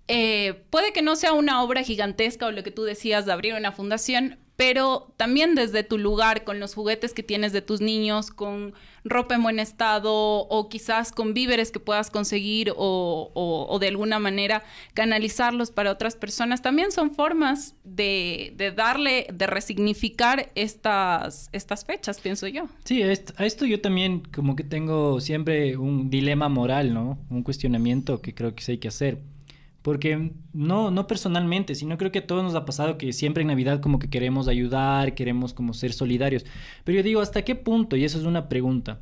[SPEAKER 2] eh, puede que no sea una obra gigantesca o lo que tú decías de abrir una fundación, pero también desde tu lugar, con los juguetes que tienes de tus niños, con ropa en buen estado o quizás con víveres que puedas conseguir o, de alguna manera canalizarlos para otras personas, también son formas de, darle, de resignificar estas, estas fechas, pienso yo.
[SPEAKER 1] Sí, a esto yo también como que tengo siempre un dilema moral, ¿no? Un cuestionamiento que creo que sí hay que hacer porque no, no personalmente, sino creo que a todos nos ha pasado que siempre en Navidad como que queremos ayudar, queremos como ser solidarios. Pero yo digo, ¿hasta qué punto? Y eso es una pregunta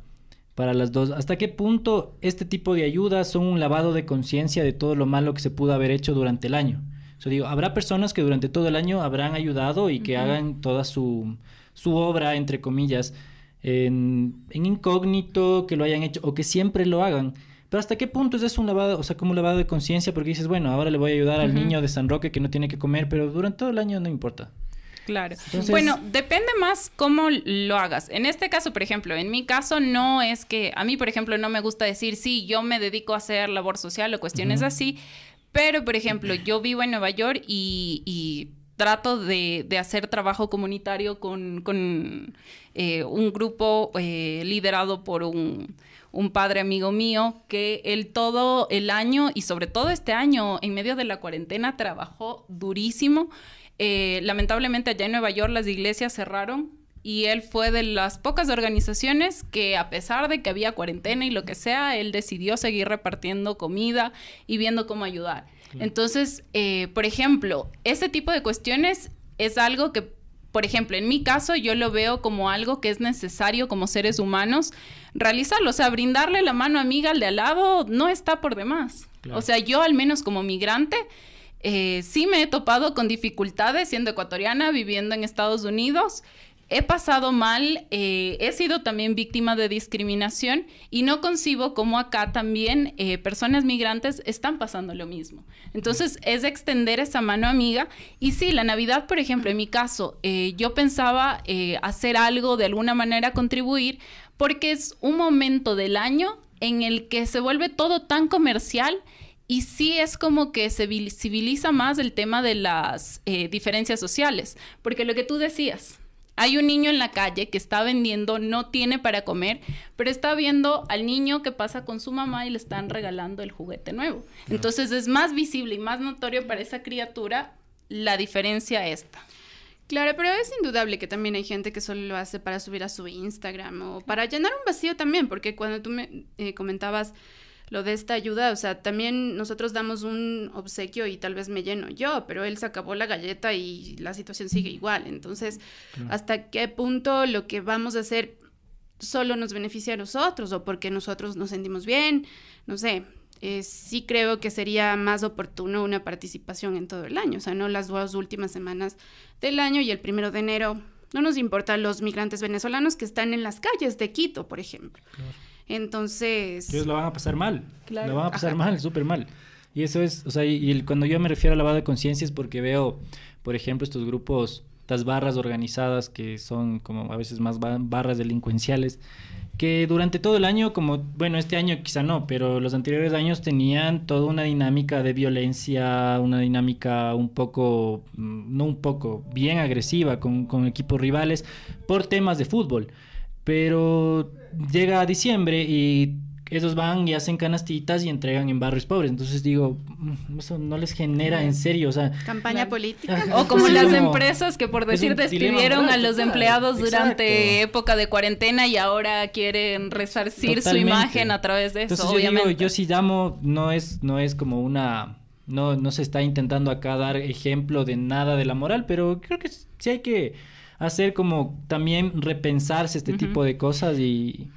[SPEAKER 1] para las dos. ¿Hasta qué punto este tipo de ayudas son un lavado de conciencia de todo lo malo que se pudo haber hecho durante el año? Yo digo, habrá personas que durante todo el año habrán ayudado y que hagan toda su, su obra, entre comillas, en, en incógnito, que lo hayan hecho o que siempre lo hagan. Pero hasta qué punto es eso un lavado, o sea, como un lavado de conciencia, porque dices, bueno, ahora le voy a ayudar al niño de San Roque que no tiene que comer, pero durante todo el año no importa.
[SPEAKER 2] Claro. Bueno, depende más cómo lo hagas. En este caso, por ejemplo, en mi caso no es que a mí, por ejemplo, no me gusta decir, sí, yo me dedico a hacer labor social o cuestiones así, pero, por ejemplo, yo vivo en Nueva York y, trato de, hacer trabajo comunitario con, eh, un grupo eh, liderado por un un padre amigo mío que él todo el año y sobre todo este año en medio de la cuarentena trabajó durísimo. Eh, lamentablemente allá en Nueva York las iglesias cerraron y él fue de las pocas organizaciones que a pesar de que había cuarentena y lo que sea, él decidió seguir repartiendo comida y viendo cómo ayudar. Entonces, eh, por ejemplo, ese tipo de cuestiones es algo que por ejemplo, en mi caso yo lo veo como algo que es necesario como seres humanos realizarlo. O sea, brindarle la mano amiga al de al lado no está por demás. O sea, yo al menos como migrante eh, sí me he topado con dificultades siendo ecuatoriana, viviendo en Estados Unidos he pasado mal, eh, he sido también víctima de discriminación y no concibo cómo acá también eh, personas migrantes están pasando lo mismo. Entonces es extender esa mano amiga. Y sí, la Navidad, por ejemplo, en mi caso, eh, yo pensaba hacer algo, de alguna manera contribuir, porque es un momento del año en el que se vuelve todo tan comercial y sí es como que se visibiliza más el tema de las diferencias sociales, porque lo que tú decías, hay un niño en la calle que está vendiendo, no tiene para comer, pero está viendo al niño que pasa con su mamá y le están regalando el juguete nuevo. Entonces es más visible y más notorio para esa criatura la diferencia esta.
[SPEAKER 3] Claro, pero es indudable que también hay gente que solo lo hace para subir a su Instagram o para llenar un vacío también, porque cuando tú me eh, comentabas lo de esta ayuda, o sea, también nosotros damos un obsequio y tal vez me lleno yo, pero él se acabó la galleta y la situación sigue igual. Entonces, ¿hasta qué punto lo que vamos a hacer solo nos beneficia a nosotros o porque nosotros nos sentimos bien? No sé. Eh, sí creo que sería más oportuno una participación en todo el año, o sea, no las dos últimas semanas del año y el primero de enero. No nos importa los migrantes venezolanos que están en las calles de Quito, por ejemplo. Entonces...
[SPEAKER 1] Ellos lo van a pasar mal. Lo van a pasar mal, súper mal. Y eso es, o sea, y, cuando yo me refiero a lavado de conciencia es porque veo, por ejemplo, estos grupos estas barras organizadas que son como a veces más barras delincuenciales que durante todo el año, como, bueno, este año quizá no, pero los anteriores años tenían toda una dinámica de violencia, una dinámica un poco, mm, no un poco, bien agresiva con, con equipos rivales por temas de fútbol. Pero llega a diciembre y esos van y hacen canastitas y entregan en barrios pobres. Entonces digo, mm, eso no les genera en serio, o sea...
[SPEAKER 3] Campaña política.
[SPEAKER 2] O como las empresas que por decir despidieron a los empleados durante época de cuarentena y ahora quieren resarcir su imagen a través de eso, obviamente.
[SPEAKER 1] Yo, sí llamo, no es, no es como una... No, no se está intentando acá dar ejemplo de nada de la moral, pero creo que sí hay que hacer como también repensarse este tipo de cosas y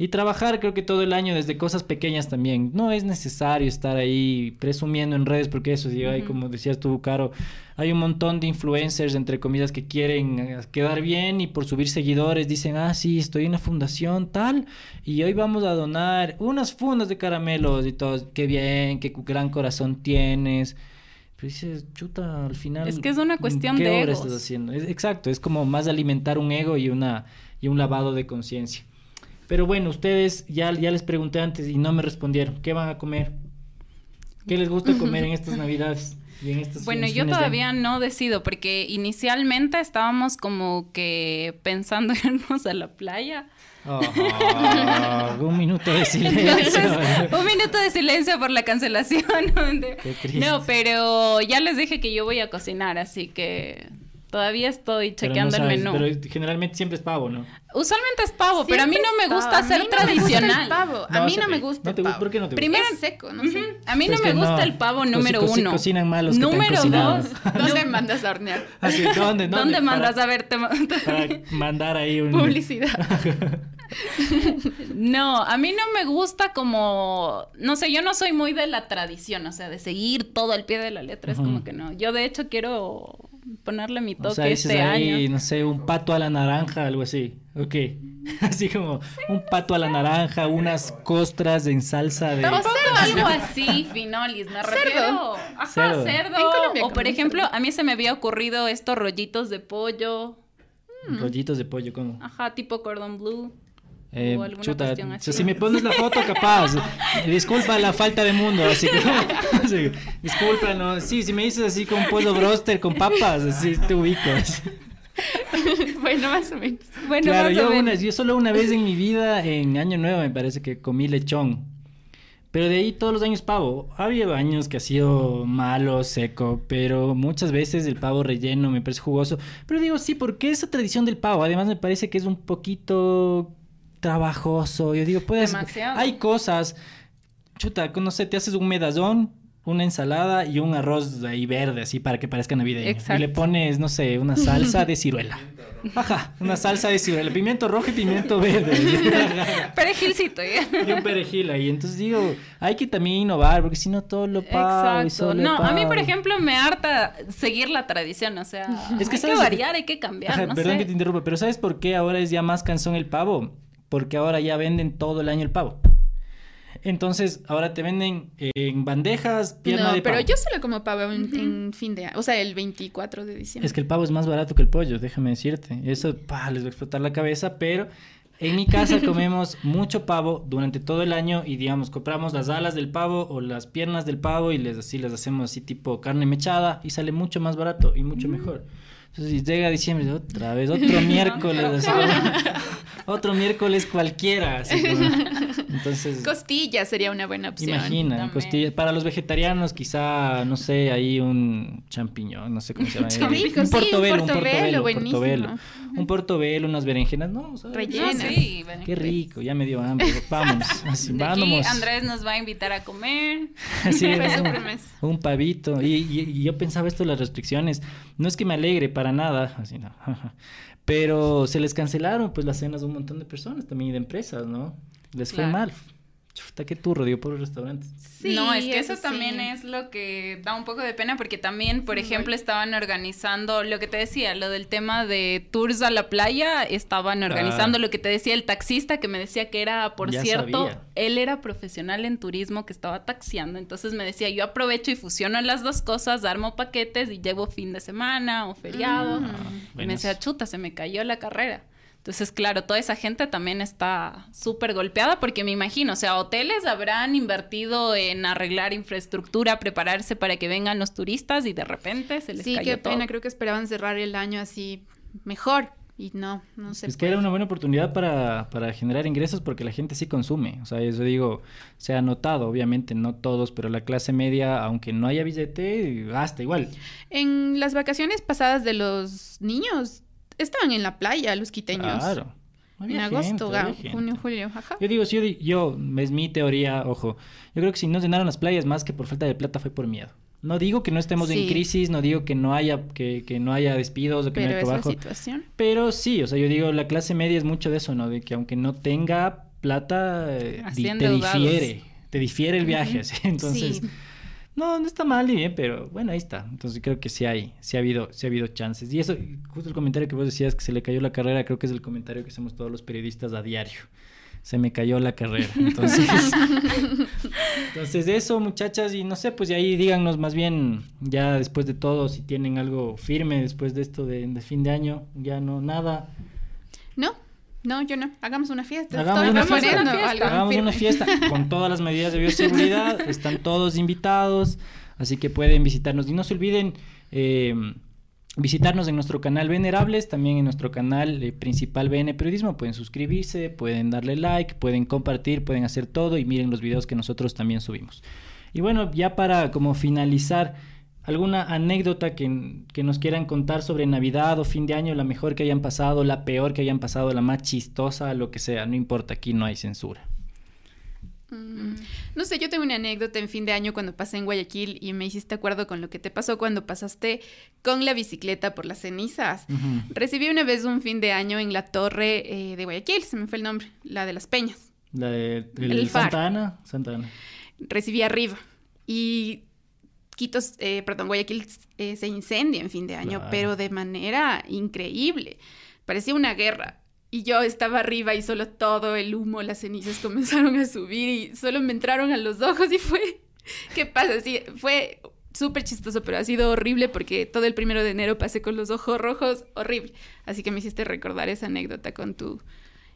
[SPEAKER 1] y trabajar creo que todo el año desde cosas pequeñas también. No es necesario estar ahí presumiendo en redes porque eso, sí, hay, como decías tú, Caro, hay un montón de influencers, entre comillas, que quieren eh, quedar bien y por subir seguidores dicen, ah, sí, estoy en una fundación tal y hoy vamos a donar unas fundas de caramelos y todo. Qué bien, qué gran corazón tienes. Pero dices, chuta, al final...
[SPEAKER 2] Es que es una cuestión ¿qué de
[SPEAKER 1] estás haciendo? exacto, es como más alimentar un ego y, una, y un lavado de conciencia. Pero bueno, ustedes ya, ya les pregunté antes y no me respondieron. ¿Qué van a comer? ¿Qué les gusta comer en estas Navidades?
[SPEAKER 2] Bueno, yo todavía no decido porque inicialmente estábamos como que pensando irnos a la playa.
[SPEAKER 1] Oh, un minuto de silencio.
[SPEAKER 2] un minuto de silencio por la cancelación. no, pero ya les dije que yo voy a cocinar, así que Todavía estoy chequeando el menú.
[SPEAKER 1] Pero generalmente siempre es pavo, ¿no?
[SPEAKER 2] Usualmente es pavo, pero a mí no me gusta ser tradicional.
[SPEAKER 3] a mí no me gusta el pavo.
[SPEAKER 1] ¿Por qué no te
[SPEAKER 3] gusta? Primero es seco, no sé.
[SPEAKER 2] A mí no me gusta el pavo número uno.
[SPEAKER 1] cocinan mal los
[SPEAKER 2] Número dos.
[SPEAKER 3] ¿Dónde mandas a hornear?
[SPEAKER 1] Así, ah, ¿dónde,
[SPEAKER 2] dónde? mandas a ver?
[SPEAKER 1] Para mandar ahí un...
[SPEAKER 3] Publicidad.
[SPEAKER 2] no, a mí no me gusta como... No sé, yo no soy muy de la tradición, o sea, de seguir todo al pie de la letra. Es como que no. Yo de hecho quiero ponerle mi toque o sea, este ahí,
[SPEAKER 1] no sé, un pato a la naranja, algo así. Ok. Así como un pato a la naranja, unas costras en salsa de...
[SPEAKER 2] Tampoco algo así, Finolis, me refiero... Ajá, cerdo. o por ejemplo, a mí se me había ocurrido estos rollitos de pollo.
[SPEAKER 1] Rollitos de pollo, ¿cómo?
[SPEAKER 2] Ajá, tipo cordon bleu.
[SPEAKER 1] Eh, chuta, si me pones la foto, capaz. disculpa la falta de mundo, así que. disculpa, no. Sí, si me dices así con pollo broster con papas, así te ubicas.
[SPEAKER 3] bueno, más o menos.
[SPEAKER 1] Bueno, claro, yo, Una, yo solo una vez en mi vida, en Año Nuevo, me parece que comí lechón. Pero de ahí todos los años pavo. Ha habido años que ha sido malo, seco, pero muchas veces el pavo relleno me parece jugoso. Pero digo, sí, porque esa tradición del pavo? Además me parece que es un poquito trabajoso. Yo digo, puedes. Hay cosas. Chuta, no sé, te haces un medallón, una ensalada y un arroz ahí verde, así para que parezca navideño. Y le pones, no sé, una salsa de ciruela. Ajá, una salsa de ciruela. Pimiento rojo y pimiento verde.
[SPEAKER 2] Perejilcito,
[SPEAKER 1] ¿ya? Y un perejil ahí. Entonces digo, hay que también innovar, porque si no todo lo pago Exacto.
[SPEAKER 2] no, a mí, por ejemplo, me harta seguir la tradición. O sea, es que hay que variar, hay que cambiar.
[SPEAKER 1] perdón que te interrumpa, pero ¿sabes por qué ahora es ya más cansón el pavo? Porque ahora ya venden todo el año el pavo. Entonces, ahora te venden en bandejas, pierna de
[SPEAKER 3] pavo. pero yo solo como pavo en, fin de año, o sea, el 24 de diciembre.
[SPEAKER 1] Es que el pavo es más barato que el pollo, déjame decirte. Eso, pa, les va a explotar la cabeza, pero en mi casa comemos mucho pavo durante todo el año y, digamos, compramos las alas del pavo o las piernas del pavo y les así les hacemos así tipo carne mechada y sale mucho más barato y mucho mm. mejor. Entonces llega diciembre, otra vez, otro miércoles, otro miércoles cualquiera. Entonces,
[SPEAKER 3] costillas sería una buena opción.
[SPEAKER 1] Imagina, costillas. Para los vegetarianos, quizá, no sé, ahí un champiñón, no sé cómo se llama. un, portobelo, un portobelo, un portobelo. Un portobelo, unas berenjenas, no,
[SPEAKER 3] rellenas.
[SPEAKER 2] sí,
[SPEAKER 1] Qué rico, ya me dio hambre. Vamos, así, vamos.
[SPEAKER 2] Andrés nos va a invitar a comer.
[SPEAKER 1] Así, un, un, pavito. Y, y yo pensaba esto de las restricciones. No es que me alegre para nada, así no. Pero se les cancelaron pues las cenas de un montón de personas, también de empresas, ¿no? Les fue mal. Chuta, qué turro, digo, por los restaurantes.
[SPEAKER 2] Sí, no, es que eso, también es lo que da un poco de pena porque también, por ejemplo, estaban organizando lo que te decía, lo del tema de tours a la playa, estaban organizando lo que te decía el taxista que me decía que era, por cierto, él era profesional en turismo que estaba taxiando, entonces me decía, yo aprovecho y fusiono las dos cosas, armo paquetes y llevo fin de semana o feriado. Mm. y me decía, chuta, se me cayó la carrera. Entonces, claro, toda esa gente también está súper golpeada porque me imagino, o sea, hoteles habrán invertido en arreglar infraestructura, prepararse para que vengan los turistas y de repente se les
[SPEAKER 3] sí, qué pena, creo que esperaban cerrar el año así mejor. Y no, no sé.
[SPEAKER 1] Es que era una buena oportunidad para, para, generar ingresos porque la gente sí consume. O sea, eso digo, se ha notado, obviamente, no todos, pero la clase media, aunque no haya billete, gasta igual.
[SPEAKER 3] En las vacaciones pasadas de los niños, estaban en la playa los quiteños. Claro. en agosto, junio, julio, ajá.
[SPEAKER 1] Yo digo, yo, yo, es mi teoría, ojo, yo creo que si no llenaron las playas más que por falta de plata fue por miedo. No digo que no estemos en crisis, no digo que no haya que, que no haya despidos o que no haya trabajo. situación. Pero sí, o sea, yo digo, la clase media es mucho de eso, ¿no? De que aunque no tenga plata, eh, te difiere, te difiere el viaje, Entonces, no, no está mal y bien, pero bueno, ahí está. Entonces creo que sí hay, sí ha habido, sí ha habido chances. Y eso, justo el comentario que vos decías que se le cayó la carrera, creo que es el comentario que hacemos todos los periodistas a diario. Se me cayó la carrera. Entonces, entonces eso, muchachas, y no sé, pues y ahí díganos más bien, ya después de todo, si tienen algo firme después de esto de, de fin de año, ya no, nada.
[SPEAKER 3] No, no, yo no. Hagamos una fiesta.
[SPEAKER 1] Hagamos, una fiesta. Hagamos una fiesta con todas las medidas de bioseguridad. Están todos invitados, así que pueden visitarnos. Y no se olviden eh, visitarnos en nuestro canal Venerables, también en nuestro canal eh, principal BN Periodismo. Pueden suscribirse, pueden darle like, pueden compartir, pueden hacer todo y miren los videos que nosotros también subimos. Y bueno, ya para como finalizar alguna anécdota que, nos quieran contar sobre Navidad o fin de año, la mejor que hayan pasado, la peor que hayan pasado, la más chistosa, lo que sea, no importa, aquí no hay censura.
[SPEAKER 3] Mm, no sé, yo tengo una anécdota en fin de año cuando pasé en Guayaquil y me hiciste acuerdo con lo que te pasó cuando pasaste con la bicicleta por las cenizas. Recibí una vez un fin de año en la torre eh, de Guayaquil, se me fue el nombre, la de las Peñas.
[SPEAKER 1] La de, Santa Ana. Santa Ana.
[SPEAKER 3] Recibí arriba y Quito, eh, perdón, Guayaquil eh, se incendia en fin de año, pero de manera increíble. Parecía una guerra. Y yo estaba arriba y solo todo el humo, las cenizas comenzaron a subir y solo me entraron a los ojos y fue, ¿qué pasa? Sí, fue súper chistoso, pero ha sido horrible porque todo el primero de enero pasé con los ojos rojos, horrible. Así que me hiciste recordar esa anécdota con tu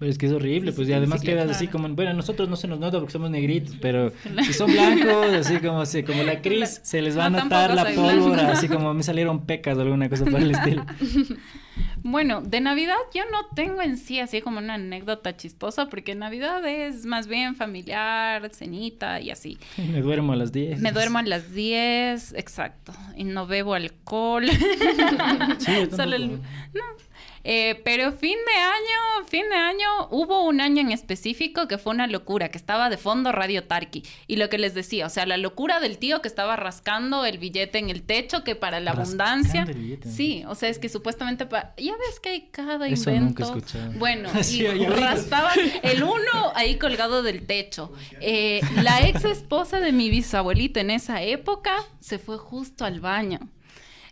[SPEAKER 1] pero es que es horrible, pues y además quedas así como, bueno, nosotros no se nos nota porque somos negritos, pero si son blancos, así como, si, como la Cris, se les va a notar la pólvora, así como me salieron pecas o alguna cosa por el estilo.
[SPEAKER 2] Bueno, de Navidad yo no tengo en sí así como una anécdota chistosa, porque Navidad es más bien familiar, cenita y así.
[SPEAKER 1] Me duermo a las 10.
[SPEAKER 2] Me duermo a las 10, exacto. Y no bebo alcohol. Sí, Solo el... No, eh, pero fin de año, fin de año, hubo un año en específico que fue una locura, que estaba de fondo Radio Tarki. Y lo que les decía, o sea, la locura del tío que estaba rascando el billete en el techo, que para la abundancia. sí, o sea, es que supuestamente ya ves que hay cada Eso invento. Nunca bueno, y rastaban el uno ahí colgado del techo. Eh, la ex esposa de mi bisabuelita en esa época se fue justo al baño.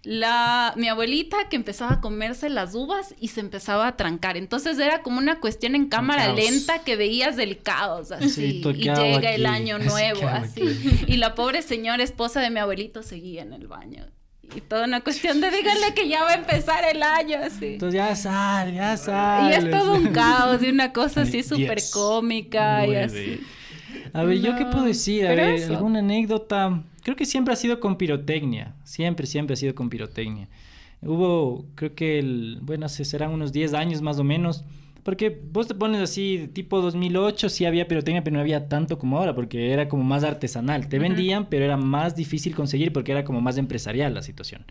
[SPEAKER 2] La, mi abuelita que empezaba a comerse las uvas y se empezaba a trancar. Entonces era como una cuestión en cámara lenta que veías del caos, así. y llega el año nuevo, así. Y la pobre señora esposa de mi abuelito seguía en el baño. Y toda una cuestión de díganle que ya va a empezar el año, así.
[SPEAKER 1] Entonces ya sal, ya sal.
[SPEAKER 2] Y es todo un caos y una cosa así súper cómica y así.
[SPEAKER 1] A ver, ¿yo qué puedo decir? A ver, ¿alguna anécdota? creo que siempre ha sido con pirotecnia, siempre, siempre ha sido con pirotecnia. Hubo, creo que, el, bueno, serán unos 10 años más o menos, porque vos te pones así, tipo 2008, sí había pirotecnia, pero no había tanto como ahora, porque era como más artesanal. Te vendían, pero era más difícil conseguir porque era como más empresarial la situación.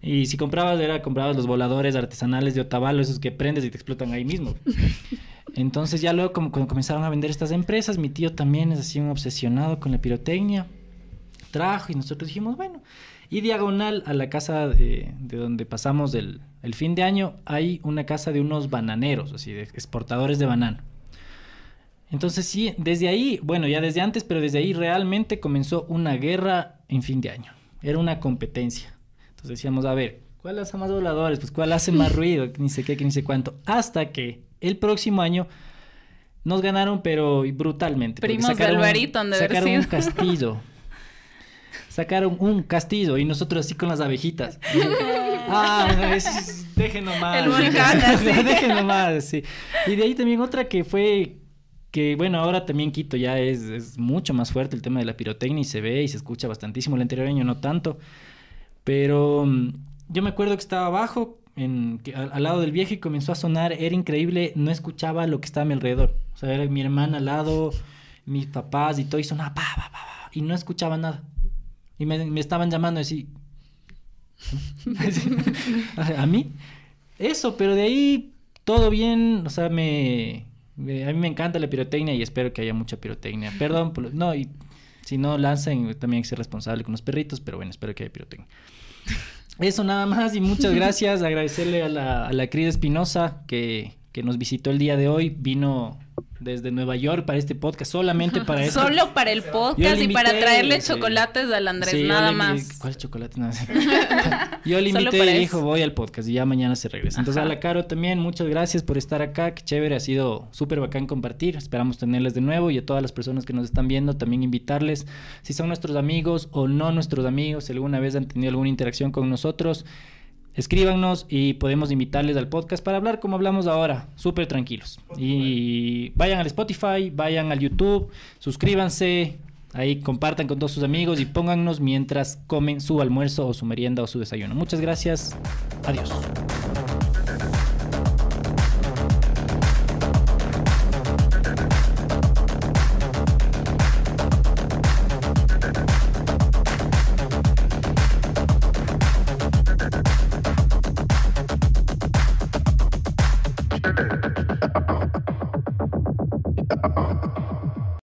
[SPEAKER 1] Y si comprabas, era comprabas los voladores artesanales de Otavalo, esos que prendes y te explotan ahí mismo. Entonces ya luego como cuando comenzaron a vender estas empresas, mi tío también es así un obsesionado con la pirotecnia trajo y nosotros dijimos, bueno, y diagonal a la casa de, donde pasamos el, fin de año hay una casa de unos bananeros, así, de exportadores de banano. Entonces sí, desde ahí, bueno, ya desde antes, pero desde ahí realmente comenzó una guerra en fin de año. Era una competencia. Entonces decíamos, a ver, ¿cuál hace más voladores? Pues cuál hace más ruido, ni sé qué, ni sé cuánto. Hasta que el próximo año nos ganaron, pero brutalmente.
[SPEAKER 2] Primos de Alvarito han de
[SPEAKER 1] Sacaron un castillo. sacaron un castillo y nosotros así con las abejitas. ah, es, dejen nomás.
[SPEAKER 2] El
[SPEAKER 1] dejen nomás, sí. Y de ahí también otra que fue que bueno, ahora también Quito ya es, es, mucho más fuerte el tema de la pirotecnia y se ve y se escucha bastantísimo. El anterior año no tanto. Pero mm, yo me acuerdo que estaba abajo, en, al, lado del viejo y comenzó a sonar, era increíble, no escuchaba lo que estaba a mi alrededor. O sea, era mi hermana al lado, mis papás y todo, y sonaba pa, pa, pa, y no escuchaba nada. Y me, me estaban llamando así. ¿A mí? Eso, pero de ahí todo bien, o sea, me, a mí me encanta la pirotecnia y espero que haya mucha pirotecnia. Perdón, no, y si no lanzan, también hay que ser responsable con los perritos, pero bueno, espero que haya pirotecnia. Eso nada más y muchas gracias. Agradecerle a la, a la Cris Espinosa que, que nos visitó el día de hoy. Vino desde Nueva York para este podcast, solamente para eso.
[SPEAKER 2] Solo para el podcast y para traerle chocolates al Andrés, nada más.
[SPEAKER 1] ¿Cuál chocolate? yo le invité y dijo, voy al podcast y ya mañana se regresa. Entonces a la Caro también, muchas gracias por estar acá, qué chévere, ha sido súper bacán compartir, esperamos tenerles de nuevo y a todas las personas que nos están viendo también invitarles, si son nuestros amigos o no nuestros amigos, si alguna vez han tenido alguna interacción con nosotros, escríbanos y podemos invitarles al podcast para hablar como hablamos ahora, súper tranquilos. Y vayan al Spotify, vayan al YouTube, suscríbanse, ahí compartan con todos sus amigos y póngannos mientras comen su almuerzo o su merienda o su desayuno. Muchas gracias, adiós.